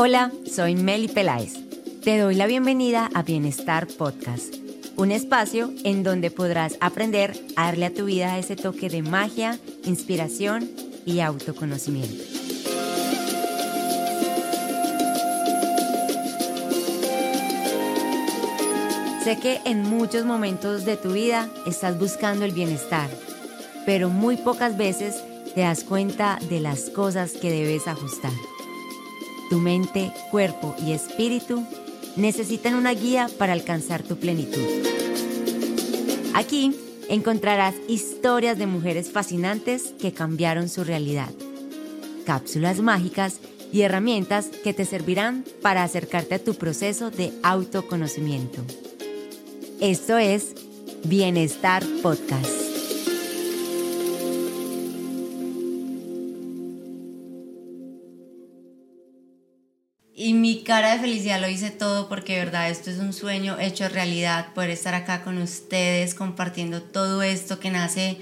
Hola, soy Meli Peláez. Te doy la bienvenida a Bienestar Podcast, un espacio en donde podrás aprender a darle a tu vida ese toque de magia, inspiración y autoconocimiento. Sé que en muchos momentos de tu vida estás buscando el bienestar, pero muy pocas veces te das cuenta de las cosas que debes ajustar. Tu mente, cuerpo y espíritu necesitan una guía para alcanzar tu plenitud. Aquí encontrarás historias de mujeres fascinantes que cambiaron su realidad, cápsulas mágicas y herramientas que te servirán para acercarte a tu proceso de autoconocimiento. Esto es Bienestar Podcast. Y mi cara de felicidad lo hice todo porque de verdad esto es un sueño hecho realidad, poder estar acá con ustedes compartiendo todo esto que nace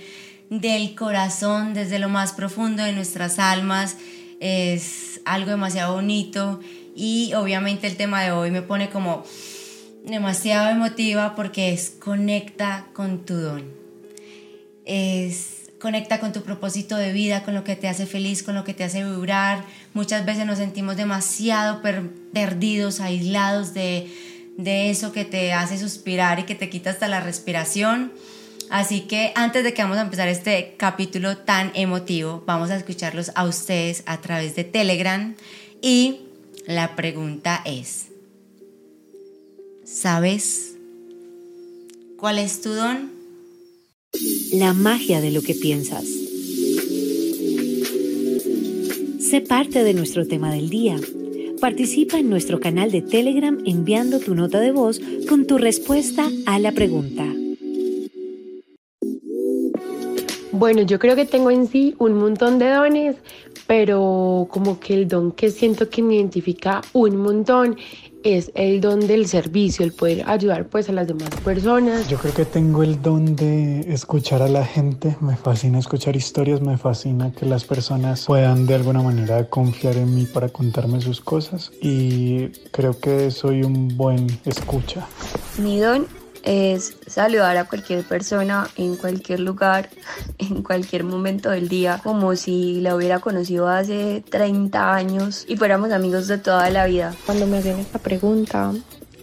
del corazón, desde lo más profundo de nuestras almas. Es algo demasiado bonito y obviamente el tema de hoy me pone como demasiado emotiva porque es conecta con tu don. Es conecta con tu propósito de vida, con lo que te hace feliz, con lo que te hace vibrar. Muchas veces nos sentimos demasiado perdidos, aislados de, de eso que te hace suspirar y que te quita hasta la respiración. Así que antes de que vamos a empezar este capítulo tan emotivo, vamos a escucharlos a ustedes a través de Telegram. Y la pregunta es, ¿sabes cuál es tu don? La magia de lo que piensas. Sé parte de nuestro tema del día. Participa en nuestro canal de Telegram enviando tu nota de voz con tu respuesta a la pregunta. Bueno, yo creo que tengo en sí un montón de dones, pero como que el don que siento que me identifica un montón es el don del servicio, el poder ayudar pues a las demás personas. Yo creo que tengo el don de escuchar a la gente, me fascina escuchar historias, me fascina que las personas puedan de alguna manera confiar en mí para contarme sus cosas y creo que soy un buen escucha. Mi don es saludar a cualquier persona en cualquier lugar, en cualquier momento del día, como si la hubiera conocido hace 30 años y fuéramos amigos de toda la vida. Cuando me hacen esta pregunta,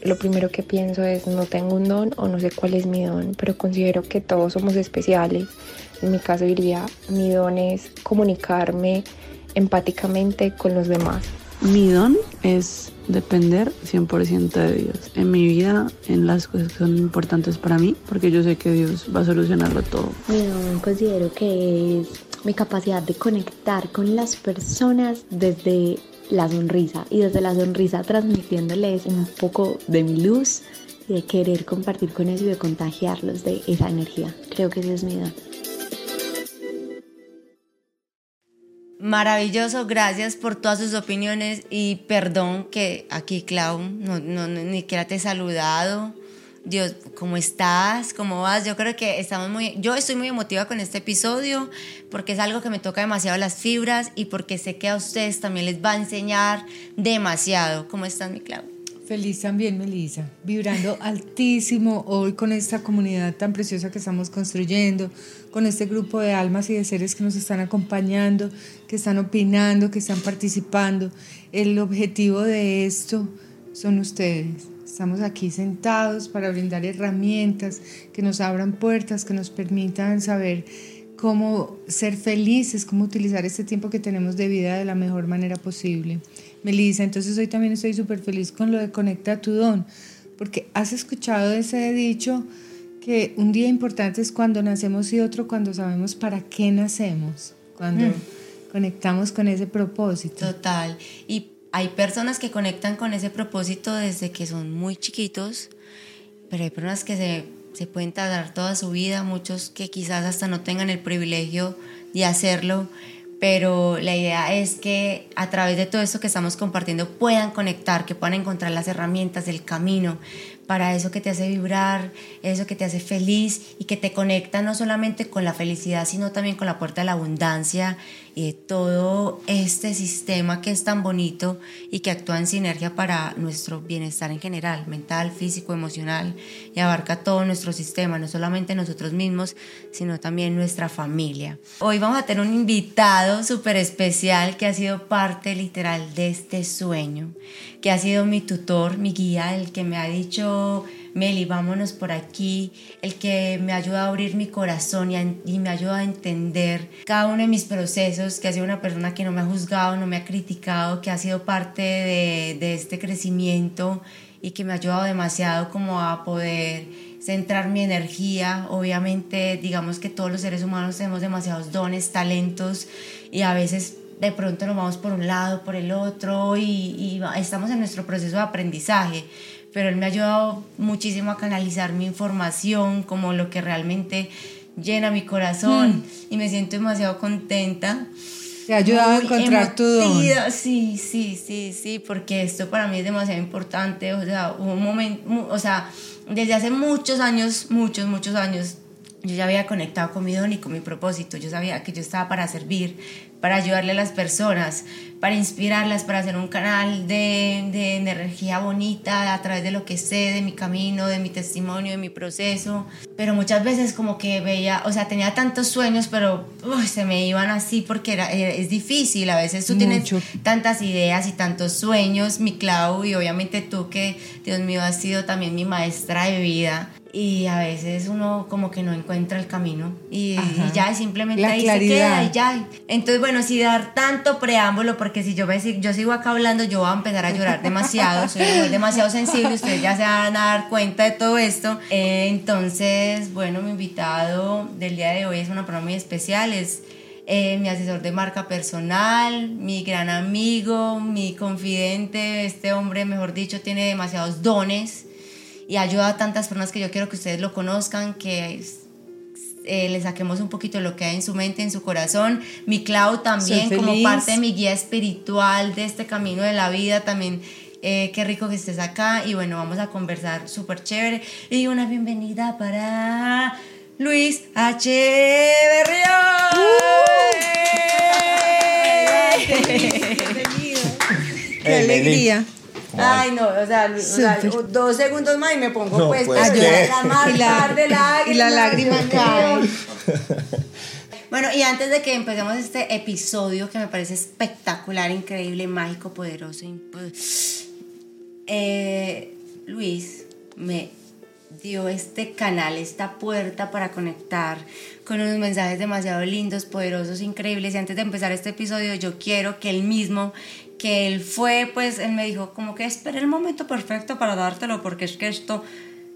lo primero que pienso es no tengo un don o no sé cuál es mi don, pero considero que todos somos especiales. En mi caso diría, mi don es comunicarme empáticamente con los demás. Mi don es depender 100% de Dios en mi vida, en las cosas que son importantes para mí, porque yo sé que Dios va a solucionarlo todo. Mi don considero que es mi capacidad de conectar con las personas desde la sonrisa y desde la sonrisa transmitiéndoles un poco de mi luz y de querer compartir con ellos y de contagiarlos de esa energía. Creo que ese es mi don. Maravilloso, gracias por todas sus opiniones y perdón que aquí, Clau, no, no, ni siquiera te he saludado. Dios, ¿cómo estás? ¿Cómo vas? Yo creo que estamos muy, yo estoy muy emotiva con este episodio porque es algo que me toca demasiado las fibras y porque sé que a ustedes también les va a enseñar demasiado. ¿Cómo estás, mi Clau? Feliz también, Melissa, vibrando altísimo hoy con esta comunidad tan preciosa que estamos construyendo, con este grupo de almas y de seres que nos están acompañando, que están opinando, que están participando. El objetivo de esto son ustedes. Estamos aquí sentados para brindar herramientas que nos abran puertas, que nos permitan saber cómo ser felices, cómo utilizar este tiempo que tenemos de vida de la mejor manera posible. Melissa, entonces hoy también estoy súper feliz con lo de Conecta tu don, porque has escuchado ese dicho que un día importante es cuando nacemos y otro cuando sabemos para qué nacemos, cuando mm. conectamos con ese propósito. Total. Y hay personas que conectan con ese propósito desde que son muy chiquitos, pero hay personas que se, se pueden tardar toda su vida, muchos que quizás hasta no tengan el privilegio de hacerlo, pero la idea es que a través de todo esto que estamos compartiendo puedan conectar, que puedan encontrar las herramientas, el camino para eso que te hace vibrar, eso que te hace feliz y que te conecta no solamente con la felicidad, sino también con la puerta de la abundancia y de todo este sistema que es tan bonito y que actúa en sinergia para nuestro bienestar en general, mental, físico, emocional, y abarca todo nuestro sistema, no solamente nosotros mismos, sino también nuestra familia. Hoy vamos a tener un invitado súper especial que ha sido parte literal de este sueño, que ha sido mi tutor, mi guía, el que me ha dicho Meli, vámonos por aquí, el que me ayuda a abrir mi corazón y, me ayuda a entender cada uno de mis procesos, que ha sido una persona que no me ha juzgado, no me ha criticado, que ha sido parte de, de este crecimiento y que me ha ayudado demasiado como a poder centrar mi energía. Obviamente, digamos que todos los seres humanos tenemos demasiados dones, talentos y a veces de pronto nos vamos por un lado, por el otro y, y estamos en nuestro proceso de aprendizaje pero él me ha ayudado muchísimo a canalizar mi información, como lo que realmente llena mi corazón mm. y me siento demasiado contenta. Te ha ayudado a encontrar tu don. Sí, sí, sí, sí, porque esto para mí es demasiado importante. O sea, un momento, o sea, desde hace muchos años, muchos, muchos años, yo ya había conectado con mi don y con mi propósito. Yo sabía que yo estaba para servir, para ayudarle a las personas, para inspirarlas, para hacer un canal de, de, energía bonita a través de lo que sé, de mi camino, de mi testimonio, de mi proceso. Pero muchas veces como que veía, o sea, tenía tantos sueños, pero se me iban así porque era, es difícil. A veces tú tienes tantas ideas y tantos sueños, mi Clau, y obviamente tú que, Dios mío, has sido también mi maestra de vida y a veces uno como que no encuentra el camino y, ya simplemente ahí se queda y ya. Entonces, bueno, si dar tanto preámbulo, porque si yo, me, yo sigo acá hablando, yo voy a empezar a llorar demasiado, soy demasiado sensible, ustedes ya se van a dar cuenta de todo esto. Eh, entonces, bueno, mi invitado del día de hoy es una persona muy especial, es eh, mi asesor de marca personal, mi gran amigo, mi confidente, este hombre, mejor dicho, tiene demasiados dones y ayuda a tantas personas que yo quiero que ustedes lo conozcan, que eh, le saquemos un poquito lo que hay en su mente, en su corazón. Mi Clau también, como parte de mi guía espiritual de este camino de la vida, también. Eh, qué rico que estés acá y bueno, vamos a conversar súper chévere. Y una bienvenida para Luis H. Berrión. Bienvenido. Qué alegría. Ay, no, o sea, dos segundos más y me pongo pues, pues a llorar y la, de lágrimas. Y la lágrima cae. Bueno, y antes de que empecemos este episodio que me parece espectacular, increíble, mágico, poderoso, pues, eh, Luis me dio este canal, esta puerta para conectar con unos mensajes demasiado lindos, poderosos, increíbles. Y antes de empezar este episodio, yo quiero que él mismo que él fue, pues él me dijo como que espera el momento perfecto para dártelo porque es que esto,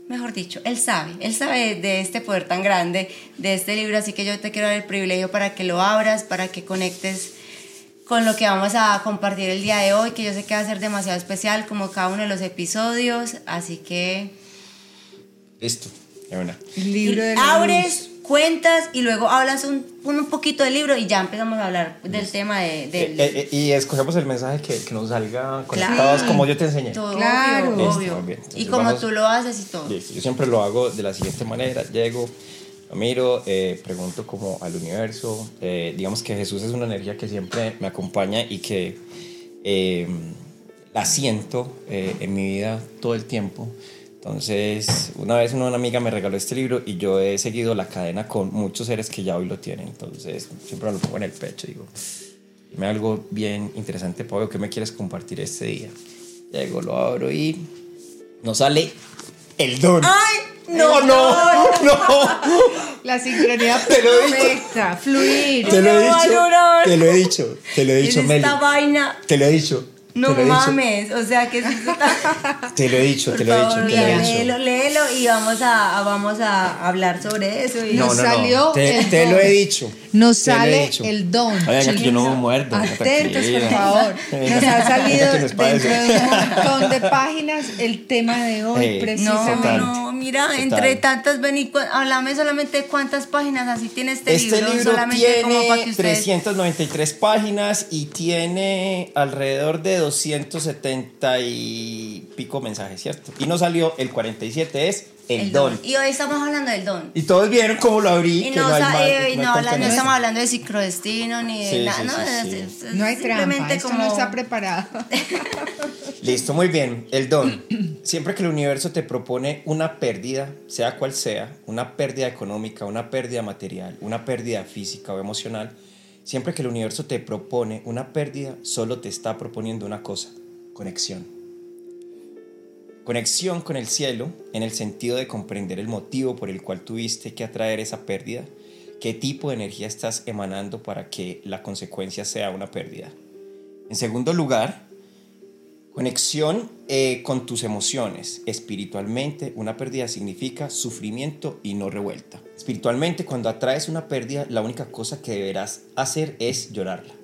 mejor dicho, él sabe, él sabe de este poder tan grande, de este libro, así que yo te quiero dar el privilegio para que lo abras, para que conectes con lo que vamos a compartir el día de hoy, que yo sé que va a ser demasiado especial como cada uno de los episodios, así que... Listo, de una. Libro de Abres cuentas y luego hablas un, un, poquito del libro y ya empezamos a hablar del tema de... Eh, eh, eh, y escogemos el mensaje que, que nos salga conectados como yo te enseñé. claro, obvio. y como tú lo haces y todo. Yo siempre lo hago de la siguiente manera. Llego, lo miro, pregunto como al universo. digamos que Jesús es una energía que siempre me acompaña y que la siento en mi vida todo el tiempo. Entonces, una vez una amiga me regaló este libro y yo he seguido la cadena con muchos seres que ya hoy lo tienen. Entonces, siempre lo pongo en el pecho digo, dime algo bien interesante, Pablo, ¿qué me quieres compartir este día? Llego, lo abro y nos sale el don. ¡Ay! No, no, no, La sincronía dicho. fluir. Te lo he dicho. Te lo he dicho. Te lo he dicho, Meli. Esta vaina. Te lo he dicho. No mames, o sea que Te lo he dicho, te lo he dicho. léelo, léelo y vamos a, vamos a hablar sobre eso. Y nos salió te, te lo he dicho. Nos sale el don. Oigan, aquí yo no me muerdo. Atentos, por favor. Nos ha salido dentro de un montón de páginas el tema de hoy, precisamente. No, no, mira, entre tantas, ven y háblame solamente de cuántas páginas así tiene este, este libro. libro solamente tiene como para que ustedes... 393 páginas y tiene alrededor de 270 y pico mensajes, ¿cierto? Y no salió el 47, es el, don. Y hoy estamos hablando del don. Y todos vieron cómo lo abrí. Y que no, hay sa- mal- eh, no hay no, habla- no estamos hablando de sincrodestino ni de Sí, nada. sí, no, sí, es- No hay trampa, simplemente esto como no está preparado. Listo, muy bien. El don. Siempre que el universo te propone una pérdida, sea cual sea, una pérdida económica, una pérdida material, una pérdida física o emocional, siempre que el universo te propone una pérdida, solo te está proponiendo una cosa, conexión. Conexión con el cielo en el sentido de comprender el motivo por el cual tuviste que atraer esa pérdida, qué tipo de energía estás emanando para que la consecuencia sea una pérdida. En segundo lugar, Conexión eh, con tus emociones. Espiritualmente, una pérdida significa sufrimiento y no revuelta. Espiritualmente, cuando atraes una pérdida, la única cosa que deberás hacer es llorarla.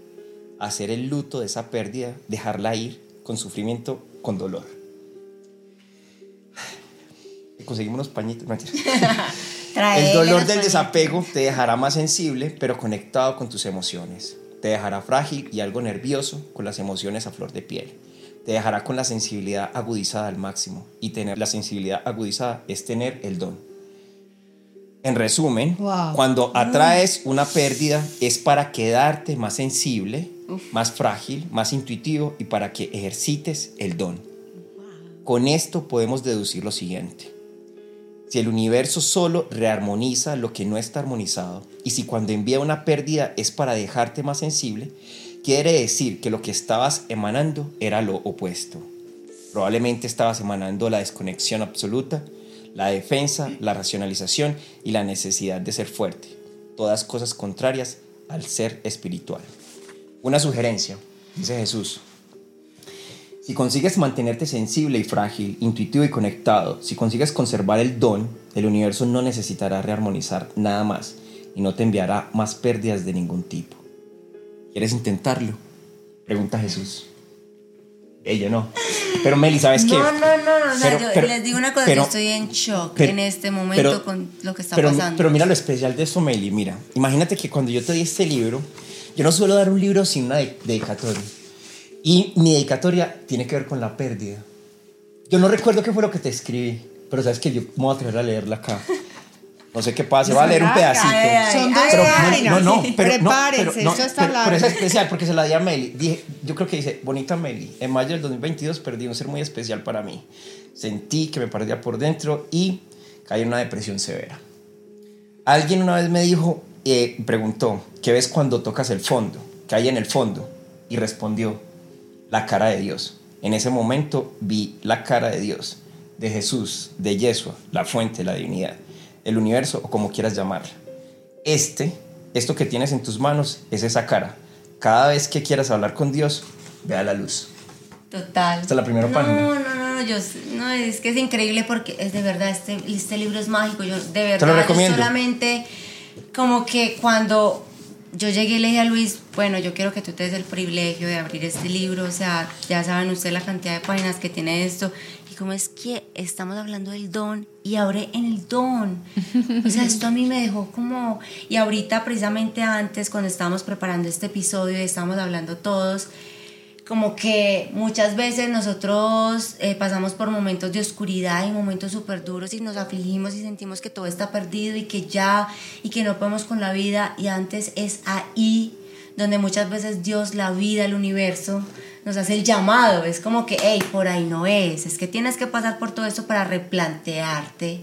Hacer el luto de esa pérdida, dejarla ir con sufrimiento, con dolor. Conseguimos unos pañitos. El dolor del desapego te dejará más sensible, pero conectado con tus emociones. Te dejará frágil y algo nervioso con las emociones a flor de piel. Te dejará con la sensibilidad agudizada al máximo. Y tener la sensibilidad agudizada es tener el don. En resumen, Wow. cuando atraes una pérdida es para quedarte más sensible, más frágil, más intuitivo y para que ejercites el don. Con esto podemos deducir lo siguiente. Si el universo solo rearmoniza lo que no está armonizado, y si cuando envía una pérdida es para dejarte más sensible, quiere decir que lo que estabas emanando era lo opuesto. Probablemente estabas emanando la desconexión absoluta, la defensa, la racionalización y la necesidad de ser fuerte, todas cosas contrarias al ser espiritual. Una sugerencia, dice Jesús, si consigues mantenerte sensible y frágil, intuitivo y conectado, si consigues conservar el don, el universo no necesitará rearmonizar nada más y no te enviará más pérdidas de ningún tipo. ¿Quieres intentarlo? Pregunta Jesús. Ella no. Pero Meli, ¿sabes qué? No, no, no, no, o sea, Pero- yo pero- les digo una cosa, pero- yo estoy en shock en este momento con lo que está pasando. Pero mira lo especial de esto, Meli. Mira, imagínate que cuando yo te di este libro, yo no suelo dar un libro sin una de- dedicatoria. Y mi dedicatoria tiene que ver con la pérdida. Yo no recuerdo qué fue lo que te escribí, pero sabes que yo me voy a atrever a leerla acá. No sé qué pasa, voy a leer un pedacito. Ay, ay, Son dos Pero, ay, no, no, no, pero, no, Prepárense, pero, no, esto está pero- pero es especial porque se la di a Meli. Dije, yo creo que dice, bonita Meli, en mayo del 2022 perdí un ser muy especial para mí. Sentí que me perdía por dentro y caí en una depresión severa. Alguien una vez me dijo, eh, preguntó, ¿qué ves cuando tocas el fondo? ¿Qué hay en el fondo? Y respondió, la cara de Dios. En ese momento vi la cara de Dios, de Jesús, de Yeshua, la fuente, la divinidad, el universo o como quieras llamarla. Este, esto que tienes en tus manos, es esa cara. Cada vez que quieras hablar con Dios, vea la luz. Total. Esta es la primera no, página. No, no, no, yo, no, es que es increíble porque es de verdad, este, este libro es mágico. Yo de verdad, Te lo yo recomiendo. solamente como que cuando yo llegué y le dije a Luis, bueno, yo quiero que tú te des el privilegio de abrir este libro, o sea, ya saben ustedes la cantidad de páginas que tiene esto, y como es que estamos hablando del don y abre en el don. O sea, esto a mí me dejó como, y ahorita precisamente antes, cuando estábamos preparando este episodio y estábamos hablando todos, como que muchas veces nosotros eh, pasamos por momentos de oscuridad y momentos súper duros y nos afligimos y sentimos que todo está perdido y que ya y que no podemos con la vida y antes es ahí donde muchas veces Dios, la vida, el universo nos hace el llamado, es como que, hey, por ahí no es, es que tienes que pasar por todo esto para replantearte,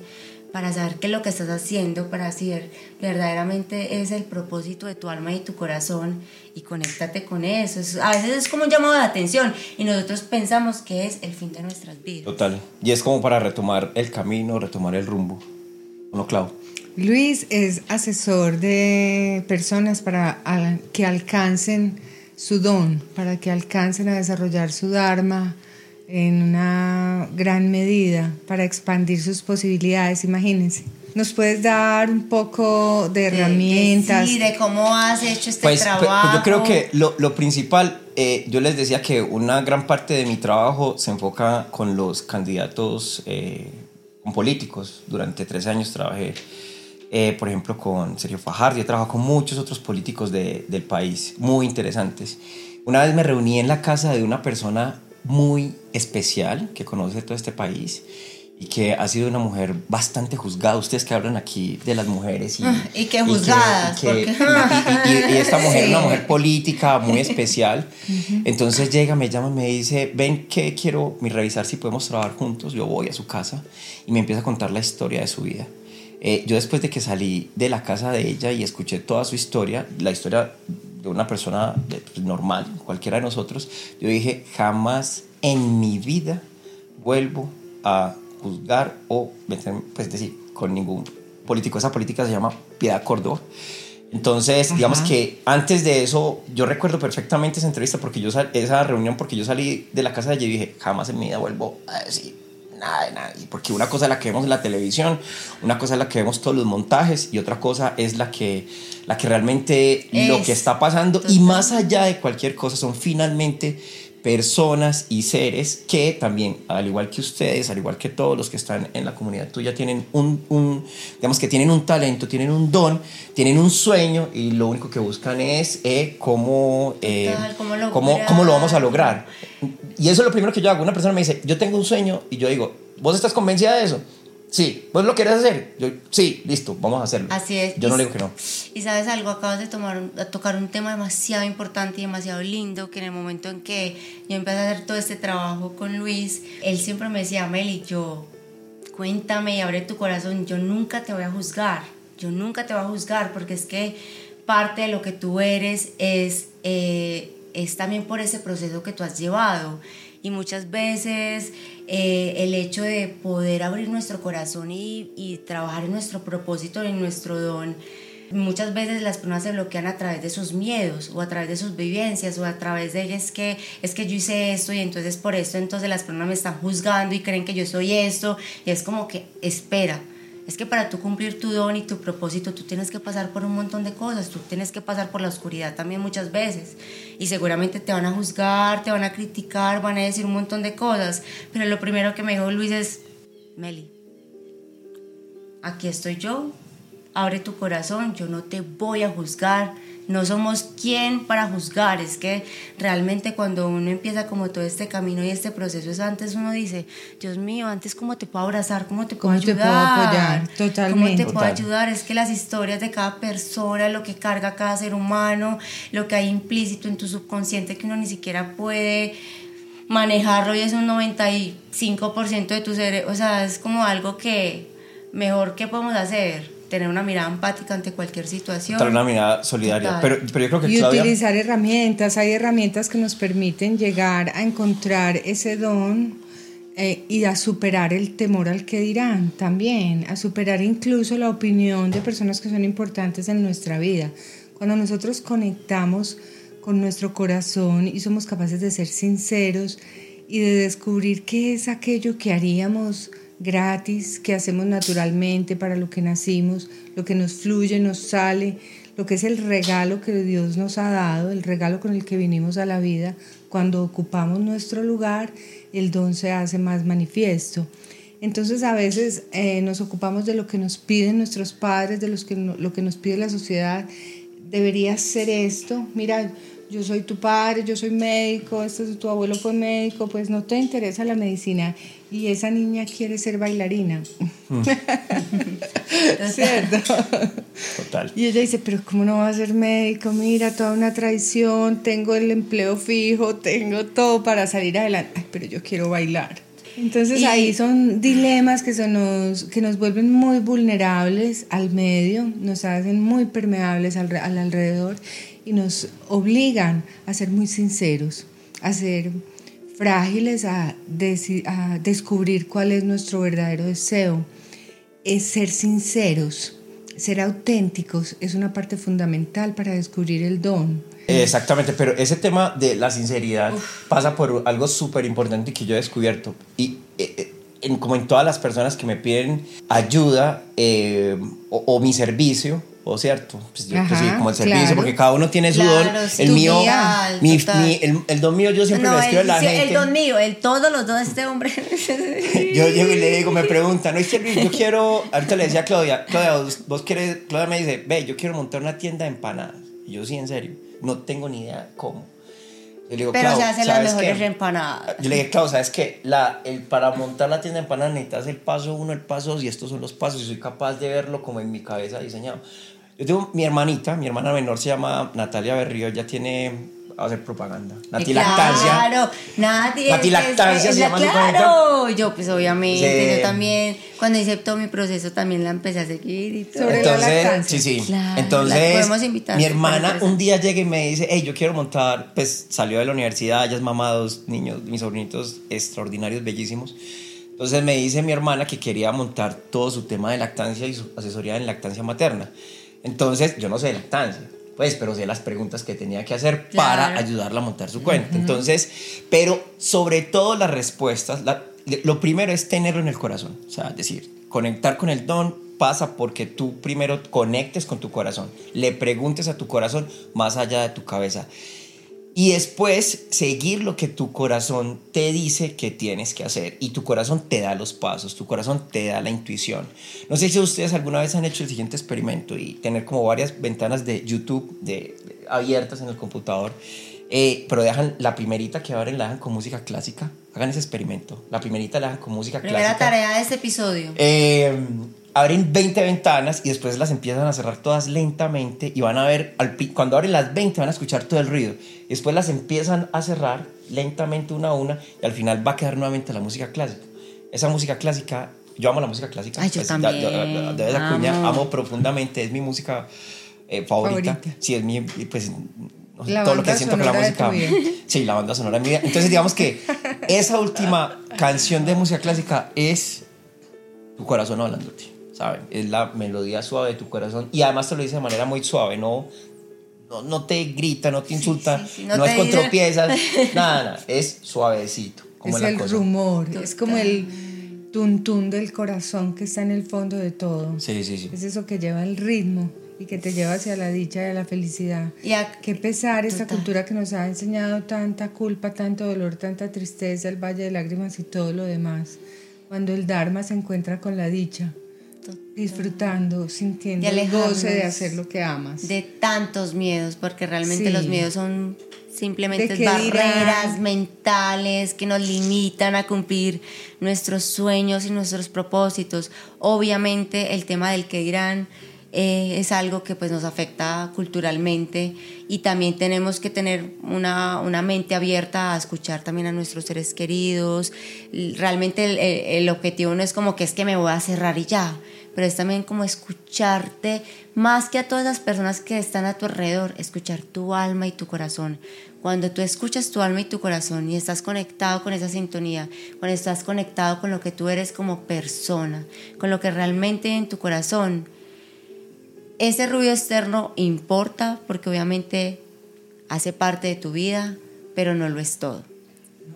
para saber qué es lo que estás haciendo, para saber verdaderamente es el propósito de tu alma y tu corazón y conéctate con eso. Es- a veces es como un llamado de atención y nosotros pensamos que es el fin de nuestras vidas. Total. Y es como para retomar el camino, retomar el rumbo. ¿O no, Clau? Luis es asesor de personas para al- que alcancen su don, para que alcancen a desarrollar su Dharma en una gran medida, para expandir sus posibilidades, imagínense. ¿Nos puedes dar un poco de herramientas? Sí, de cómo has hecho este Pues, pues, trabajo. pues yo creo que lo, lo principal, eh, yo les decía que una gran parte de mi trabajo se enfoca con los candidatos, eh, con políticos. Durante tres años trabajé, eh, por ejemplo, con Sergio Fajardo, he trabajado con muchos otros políticos de- del país, muy interesantes. Una vez me reuní en la casa de una persona muy especial que conoce todo este país y que ha sido una mujer bastante juzgada. Ustedes que hablan aquí de las mujeres y, y que juzgadas. Y, y, esta mujer, una mujer política muy especial. Entonces llega, me llama, me dice, ven que quiero revisar si podemos trabajar juntos. Yo voy a su casa y me empieza a contar la historia de su vida. Eh, yo después de que salí de la casa de ella y escuché toda su historia, la historia de una persona pues, normal, cualquiera de nosotros, yo dije, jamás en mi vida vuelvo a juzgar o pues decir, con ningún político. Esa política se llama Piedad Córdoba. Entonces, digamos que antes de eso, yo recuerdo perfectamente esa entrevista, porque yo esa reunión, porque yo salí de la casa de ella y dije, jamás en mi vida vuelvo a decir nada de nadie. Porque una cosa es la que vemos en la televisión, una cosa es la que vemos todos los montajes y otra cosa es la que, la que realmente lo que está pasando. Y más allá de cualquier cosa, son finalmente personas y seres que también, al igual que ustedes, al igual que todos los que están en la comunidad tuya, tienen un, un digamos que tienen un talento, tienen un don, tienen un sueño y lo único que buscan es eh, cómo, eh, cómo, cómo, lo vamos a lograr. Y eso es lo primero que yo hago. Una persona me dice, yo tengo un sueño y yo digo, ¿vos estás convencida de eso? Sí, ¿vos lo querés hacer? Yo, sí, listo, vamos a hacerlo. Así es. Yo no le digo que no. Y sabes algo, acabas de tomar, tocar un tema demasiado importante y demasiado lindo, que en el momento en que yo empecé a hacer todo este trabajo con Luis, él siempre me decía, Meli, yo, cuéntame y abre tu corazón, yo nunca te voy a juzgar, yo nunca te voy a juzgar, porque es que parte de lo que tú eres es, eh, es también por ese proceso que tú has llevado y muchas veces eh, el hecho de poder abrir nuestro corazón y, trabajar en nuestro propósito, en nuestro don, muchas veces las personas se bloquean a través de sus miedos o a través de sus vivencias o a través de es que es que yo hice esto y entonces por esto entonces las personas me están juzgando y creen que yo soy esto y es como que espera es que para tú cumplir tu don y tu propósito, tú tienes que pasar por un montón de cosas, tú tienes que pasar por la oscuridad también muchas veces. Y seguramente te van a juzgar, te van a criticar, van a decir un montón de cosas. Pero lo primero que me dijo Luis es, Meli, aquí estoy yo, abre tu corazón, yo no te voy a juzgar no somos quien para juzgar, es que realmente cuando uno empieza como todo este camino y este proceso es antes uno dice, Dios mío, antes cómo te puedo abrazar, cómo te puedo ayudar, te puedo apoyar, totalmente. ¿Cómo te puedo ayudar? Es que las historias de cada persona, lo que carga cada ser humano, lo que hay implícito en tu subconsciente que uno ni siquiera puede manejarlo y es un 95% de tu cerebro, o sea, es como algo que mejor que podemos hacer tener una mirada empática ante cualquier situación. Tener una mirada solidaria. Pero, pero, yo creo que y utilizar herramientas. Hay herramientas que nos permiten llegar a encontrar ese don eh, y a superar el temor al que dirán también, a superar incluso la opinión de personas que son importantes en nuestra vida. Cuando nosotros conectamos con nuestro corazón y somos capaces de ser sinceros y de descubrir qué es aquello que haríamos gratis que hacemos naturalmente para lo que nacimos, lo que nos fluye, nos sale, lo que es el regalo que Dios nos ha dado, el regalo con el que vinimos a la vida. Cuando ocupamos nuestro lugar, el don se hace más manifiesto. Entonces a veces eh, nos ocupamos de lo que nos piden nuestros padres, de los que lo que nos pide la sociedad. Debería ser esto. Mira, yo soy tu padre, yo soy médico, este tu abuelo fue médico, pues no te interesa la medicina y esa niña quiere ser bailarina. Mm. ¿Cierto? Total. Y ella dice, pero ¿cómo no va a ser médico? Mira, toda una traición, tengo el empleo fijo, tengo todo para salir adelante, pero yo quiero bailar. Entonces ahí son dilemas que, nos, que nos vuelven muy vulnerables al medio, nos hacen muy permeables al, al alrededor y nos obligan a ser muy sinceros, a ser frágiles a, a descubrir cuál es nuestro verdadero deseo. Es ser sinceros, ser auténticos es una parte fundamental para descubrir el don. Exactamente, pero ese tema de la sinceridad pasa por algo súper importante que yo he descubierto. Y eh, eh, en, como en todas las personas que me piden ayuda eh, o, mi servicio, o cierto, pues yo, pues sí, como el servicio, porque cada uno tiene su don. el mío, mi, el, el, don mío, yo siempre lo escribo a la gente. El don mío, el todos los dos de este hombre. yo llego y le digo, me preguntan, no, yo quiero, ahorita le decía a Claudia, Claudia, vos, vos querés, Claudia me dice, ve, yo quiero montar una tienda de empanadas. Y yo sí, en serio, no tengo ni idea cómo. Yo le digo, Pero se hacen las ¿sabes mejores qué? empanadas. Yo le dije, Clau, ¿sabes qué? La, el, para montar la tienda de empanadas necesitas el paso uno, el paso dos, y estos son los pasos, y soy capaz de verlo como en mi cabeza diseñado. Yo tengo mi hermanita, mi hermana menor se llama Natalia Berrío, ella tiene, a hacer propaganda. Nati Lactancia. Claro, Nati. Nati Lactancia es- se llama su Claro, yo pues obviamente, Sí. yo también, cuando hice todo mi proceso también la empecé a seguir y todo. Sobre la Entonces, lactancia. sí, sí. Claro, la Entonces, podemos invitar, mi hermana un día llega y me dice, hey, yo quiero montar, pues salió de la universidad, ella es mamá dos niños, mis sobrinitos extraordinarios, bellísimos. Entonces me dice mi hermana que quería montar todo su tema de lactancia y su asesoría en lactancia materna. Entonces, yo no sé de lactancia, pues, pero sé las preguntas que tenía que hacer para ayudarla a montar su cuenta. Entonces, pero sobre todo las respuestas, la- lo primero es tenerlo en el corazón, o sea, es decir, conectar con el don pasa porque tú primero conectes con tu corazón, le preguntes a tu corazón más allá de tu cabeza. Y después seguir lo que tu corazón te dice que tienes que hacer. Y tu corazón te da los pasos, tu corazón te da la intuición. No sé si ustedes alguna vez han hecho el siguiente experimento y tener como varias ventanas de YouTube de, de- abiertas en el computador, eh, pero dejan la primerita que abren, la dejan con música clásica. Hagan ese experimento. La primerita la dejan con música Primera clásica. tarea de este episodio. Eh, abren 20 ventanas y después las empiezan a cerrar todas lentamente y van a ver, al cuando abren las 20 van a escuchar todo el ruido. Después las empiezan a cerrar lentamente una a una y al final va a quedar nuevamente la música clásica. Esa música clásica, yo amo la música clásica. Ay, yo también, ya- ya- de esa cuña, amo. amo profundamente, es mi música eh, favorita. Favorita. Sí, es mi, pues, La todo lo que siento con la música. Sí, la banda sonora de mi vida. Entonces, digamos que esa última canción de música clásica es tu corazón hablándote, ¿saben? Es la melodía suave de tu corazón y además te lo dice de manera muy suave, no, no, no te grita, no te insulta, sí, sí, no, no es te con dice- tropiezas, nada, nada, es suavecito. Como es la el cosa. rumor, es como el tuntún del corazón que está en el fondo de todo. Sí, sí, sí. Es eso que lleva el ritmo y que te lleva hacia la dicha y a la felicidad. Y a- Qué pesar esta Total. cultura que nos ha enseñado tanta culpa, tanto dolor, tanta tristeza, el valle de lágrimas y todo lo demás. Cuando el Dharma se encuentra con la dicha, disfrutando, sintiendo Y el goce de hacer lo que amas. de tantos miedos, porque realmente Sí. los miedos son simplemente ¿De qué barreras dirán? mentales que nos limitan a cumplir nuestros sueños y nuestros propósitos. Obviamente el tema del que dirán eh, es algo que pues nos afecta culturalmente y también tenemos que tener una, una mente abierta a escuchar también a nuestros seres queridos. Realmente el, el- objetivo no es como que es que me voy a cerrar y ya, pero es también como escucharte más que a todas las personas que están a tu alrededor, escuchar tu alma y tu corazón. Cuando tú escuchas tu alma y tu corazón y estás conectado con esa sintonía, cuando estás conectado con lo que tú eres como persona, con lo que realmente en tu corazón, ese ruido externo importa porque obviamente hace parte de tu vida, pero no lo es todo.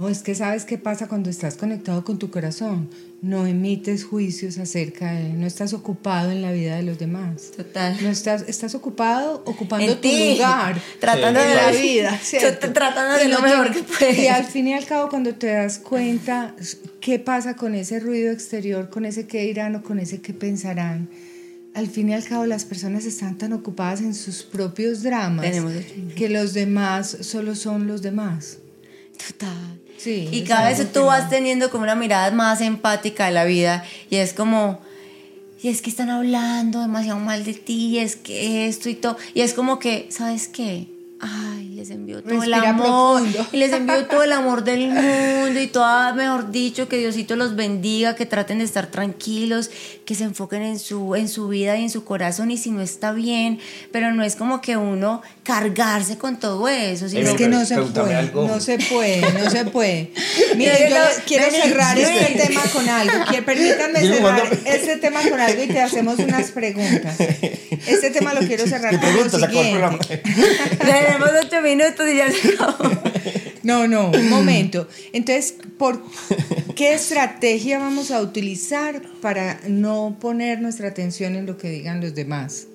No, es que sabes qué pasa cuando estás conectado con tu corazón. No emites juicios acerca de él, no estás ocupado en la vida de los demás. Total. No estás, estás ocupado ocupando En tu ti, lugar tratando en de la vida, ¿cierto? tratando de lo mejor que puedes. Y al fin y al cabo, cuando te das cuenta qué pasa con ese ruido exterior, con ese qué dirán o con ese qué pensarán, al fin y al cabo las personas están tan ocupadas en sus propios dramas que los demás solo son los demás. Total. Sí, Y cada vez tú vas teniendo como una mirada más empática de la vida y es como, y es que están hablando demasiado mal de ti, y es que esto y todo, y es como que, ¿sabes qué? Ay, les envío todo el amor, profundo. y les envío todo el amor del mundo y todo, mejor dicho, que Diosito los bendiga, que traten de estar tranquilos, que se enfoquen en su, en su vida y en su corazón y si no está bien, pero no es como que uno cargarse con todo eso, sino Es que no se puede, algo. no se puede, no se puede. Miren, yo quiero cerrar este tema con algo. Quiero- permítanme cerrar este tema con algo y te hacemos unas preguntas. Este tema lo quiero cerrar con lo siguiente. Tenemos ocho minutos y ya se acabó. No, no, un momento. Entonces, ¿por qué estrategia vamos a utilizar para no poner nuestra atención en lo que digan los demás?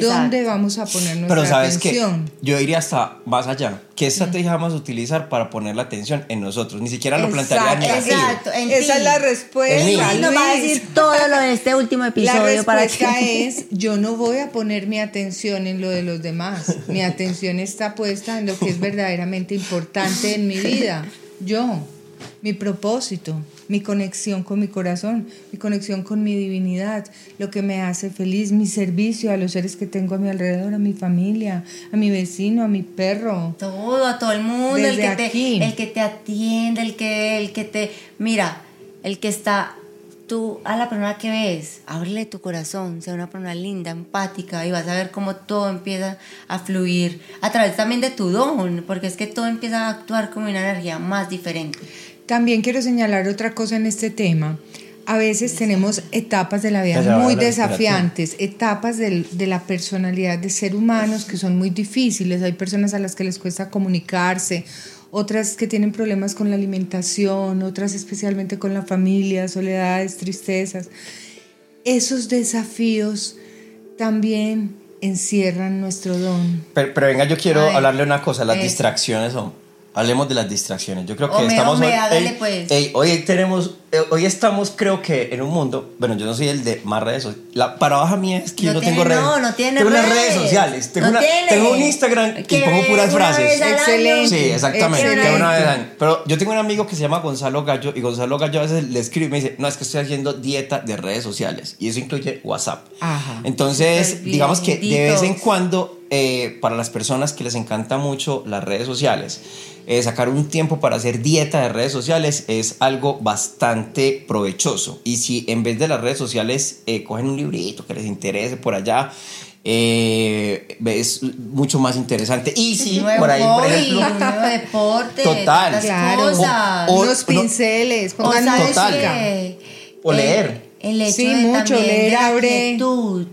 ¿Dónde vamos a poner nuestra Pero sabes atención? que yo iría hasta más allá. ¿Qué estrategia vamos a utilizar para poner la atención en nosotros? Ni siquiera lo plantearía negativo. Exacto, en Esa es la respuesta. Mí. Nos va a decir todo lo de este último La episodio para respuesta que es, yo no voy a poner mi atención en lo de los demás. Mi atención está puesta en lo que es verdaderamente importante en mi vida. Yo, mi propósito, mi conexión con mi corazón, mi conexión con mi divinidad, lo que me hace feliz, mi servicio a los seres que tengo a mi alrededor, a mi familia, a mi vecino, a mi perro. todo, a todo el mundo, el que, aquí. te, el que te atiende, el que, el que te... Mira, el que está... Tú a la persona que ves, ábrele tu corazón, sea una persona linda, empática y vas a ver cómo todo empieza a fluir a través también de tu don, porque es que todo empieza a actuar como una energía más diferente. También quiero señalar otra cosa en este tema. A veces tenemos etapas de la vida muy desafiantes, etapas del- de la personalidad de ser humanos que son muy difíciles. Hay personas a las que les cuesta comunicarse, otras que tienen problemas con la alimentación, otras especialmente con la familia, soledades, tristezas. Esos desafíos también encierran nuestro don. Pero, pero venga, yo quiero Ay, hablarle una cosa. Las eso. distracciones son. Hablemos de las distracciones. Yo creo que estamos hoy. ey, pues. ey, hoy tenemos. eh, Hoy estamos, creo que, en un mundo. Bueno, yo no soy el de más redes sociales. La paradoja mía es que yo No no tiene- tengo redes. no, no tiene Tengo unas redes. redes sociales. Tengo, No una- tiene. tengo un Instagram y Que pongo puras una frases. vez al año. Excelente. Sí, exactamente. Excelente. que una vez al año. Pero yo tengo un amigo que se llama Gonzalo Gallo y Gonzalo Gallo a veces le escribe y me dice, no, es que estoy haciendo dieta de redes sociales y eso incluye WhatsApp. Ajá. Entonces, digamos que de vez en cuando, eh, para las personas que les encanta mucho las redes sociales, eh, sacar un tiempo para hacer dieta de redes sociales es algo bastante provechoso. Y si en vez de las redes sociales eh, cogen un librito que les interese por allá, eh, es mucho más interesante. Y si nuevo por ahí, por ejemplo, un nuevo deporte, Total. Claro. cosas. O- Unos pinceles, O Total. O leer. El, hecho Sí, de mucho, leer abre- quietud.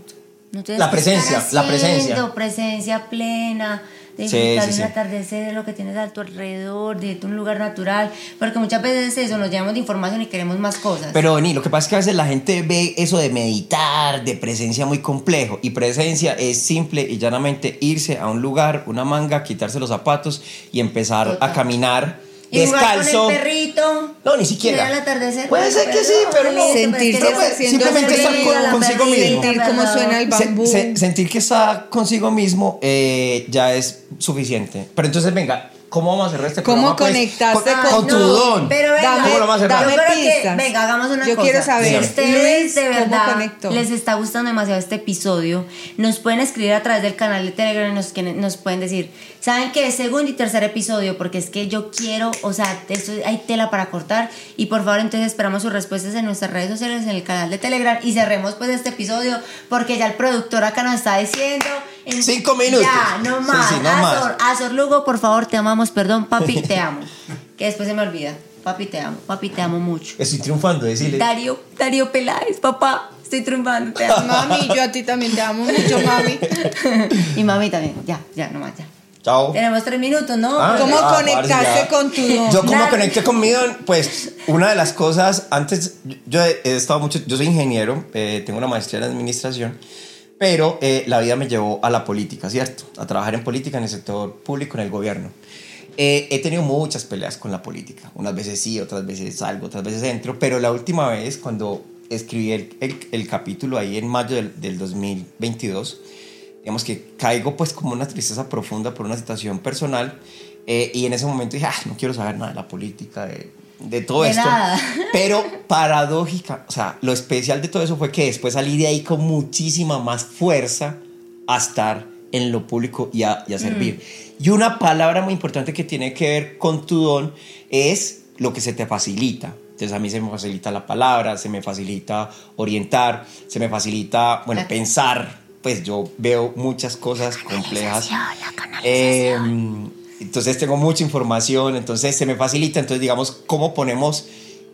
No La presencia, la presencia. presencia plena, de Sí, disfrutar sí, un atardecer, de lo que tienes a tu alrededor, de un lugar natural, porque muchas veces eso, nos llenamos de información y queremos más cosas. Pero Vení, lo que pasa es que a veces la gente ve eso de meditar, de presencia muy complejo. Y presencia es simple y llanamente irse a un lugar, una manga, quitarse los zapatos y empezar Total. a caminar y jugar descalzo. con el perrito. No, ni siquiera. El atardecer. Puede ser que sí, pero no. Sentirse pero simplemente estar con- consigo perrita, mismo. Sentir cómo suena el Se- bambú. se- sentir que está consigo mismo eh, ya es suficiente. Pero entonces, venga, ¿cómo vamos a hacer este ¿Cómo programa? pues? conectaste con, tu no, don? Pero venga, Dame- ¿Cómo lo vamos a dame Yo que, pistas. venga, hagamos una Yo cosa. quiero saber, Si Dígame. ustedes Luis, de ¿cómo verdad les está gustando demasiado este episodio, nos pueden escribir a través del canal de Telegram y nos, nos pueden decir, ¿saben qué? Segundo y tercer episodio, porque es que yo quiero, o sea, esto, hay tela para cortar. Y por favor, entonces esperamos sus respuestas en nuestras redes sociales, en el canal de Telegram. Y cerremos pues este episodio, porque ya el productor acá nos está diciendo. En- Cinco minutos. Ya, no Sí, más. sí, no Azor, más. Azor Lugo, por favor, te amamos. Perdón, papi, te amo. Que después se me olvida. Papi, te amo. Papi, te amo mucho. Estoy triunfando, decirle. Darío, Darío Peláez, papá, estoy triunfando, te amo. Mami, yo a ti también te amo mucho, mami. y mami también, ya, ya, nomás, ya. Chao. Tenemos tres minutos, ¿no? Ah, ¿Cómo ah, conectaste con tu don? Yo Dale. conecté con mi don, pues una de las cosas, antes yo he, he estado mucho, yo soy ingeniero, eh, tengo una maestría en administración, pero eh, la vida me llevó a la política, ¿cierto? A trabajar en política, en el sector público, en el gobierno. Eh, he tenido muchas peleas con la política, unas veces sí, otras veces salgo, otras veces entro, pero la última vez cuando escribí el, el, el capítulo ahí en mayo del, del 2022, digamos que caigo pues como una tristeza profunda por una situación personal eh, y en ese momento dije, ah, no quiero saber nada de la política, de, de todo De esto. nada. Pero paradójica, o sea, lo especial de todo eso fue que después salí de ahí con muchísima más fuerza a estar en lo público y a, y a servir. Y una palabra muy importante que tiene que ver con tu don es lo que se te facilita. Entonces a mí se me facilita la palabra, se me facilita orientar, se me facilita, bueno, La- pensar. Pues yo veo muchas cosas complejas. Eh, entonces tengo mucha información, entonces se me facilita. Entonces digamos, ¿cómo ponemos?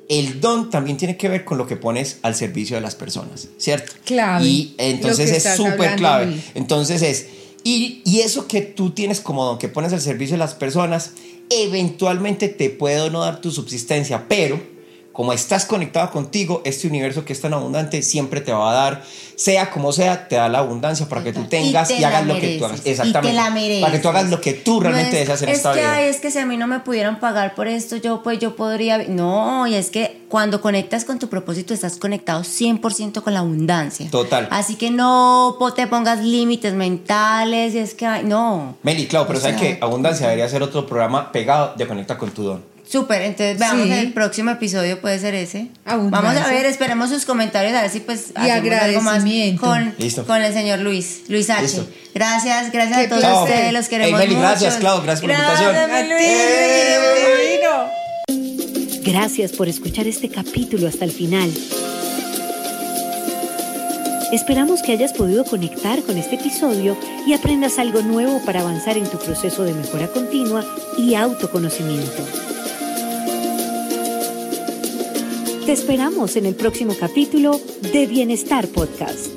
El don también tiene que ver con lo que pones al servicio de las personas, ¿cierto? Clave. Y entonces es súper clave. Entonces es, y, y eso que tú tienes como don, que pones al servicio de las personas, eventualmente te puede no dar tu subsistencia, pero como estás conectado contigo, este universo que es tan abundante siempre te va a dar, sea como sea, te da la abundancia para que tú tengas y, hagas lo que tú hagas. Exactamente. Y te la mereces. Para que tú hagas lo que tú realmente No es- deseas en es esta que, vida. es que si a mí no me pudieran pagar por esto, yo pues yo podría... No, y es que cuando conectas con tu propósito, estás conectado 100% con la abundancia. Total. Así que no te pongas límites mentales y es que, no. Meli, claro, pero O ¿sabes que Abundancia debería ser otro programa pegado de Conecta con tu don. Súper, entonces veamos Sí. el próximo episodio, puede ser ese. Abundancia. Vamos a ver, esperemos sus comentarios, a ver si pues Y hacemos algo más agradecimiento. con, Listo. con el señor Luis, Luis H. Listo. Gracias, gracias Qué a todos placer. ustedes, los queremos Meli, mucho. gracias, Clau, gracias por la invitación. ¡Eh! Gracias por escuchar este capítulo hasta el final. Esperamos que hayas podido conectar con este episodio y aprendas algo nuevo para avanzar en tu proceso de mejora continua y autoconocimiento. Te esperamos en el próximo capítulo de Bienestar Podcast.